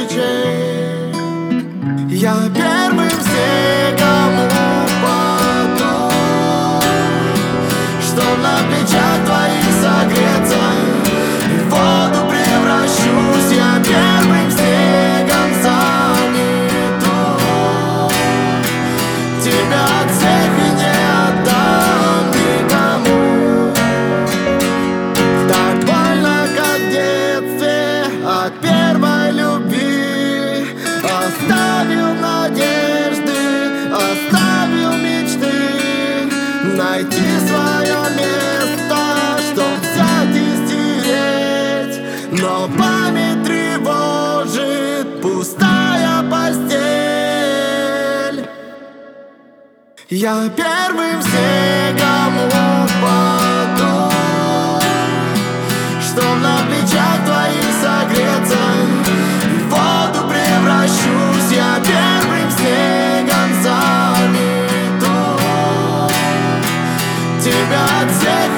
свечей Я пел Оставил надежды, оставил мечты. Найти свое место, чтоб взять и стереть. Но память тревожит пустая постель. Я первым все, кому упал not take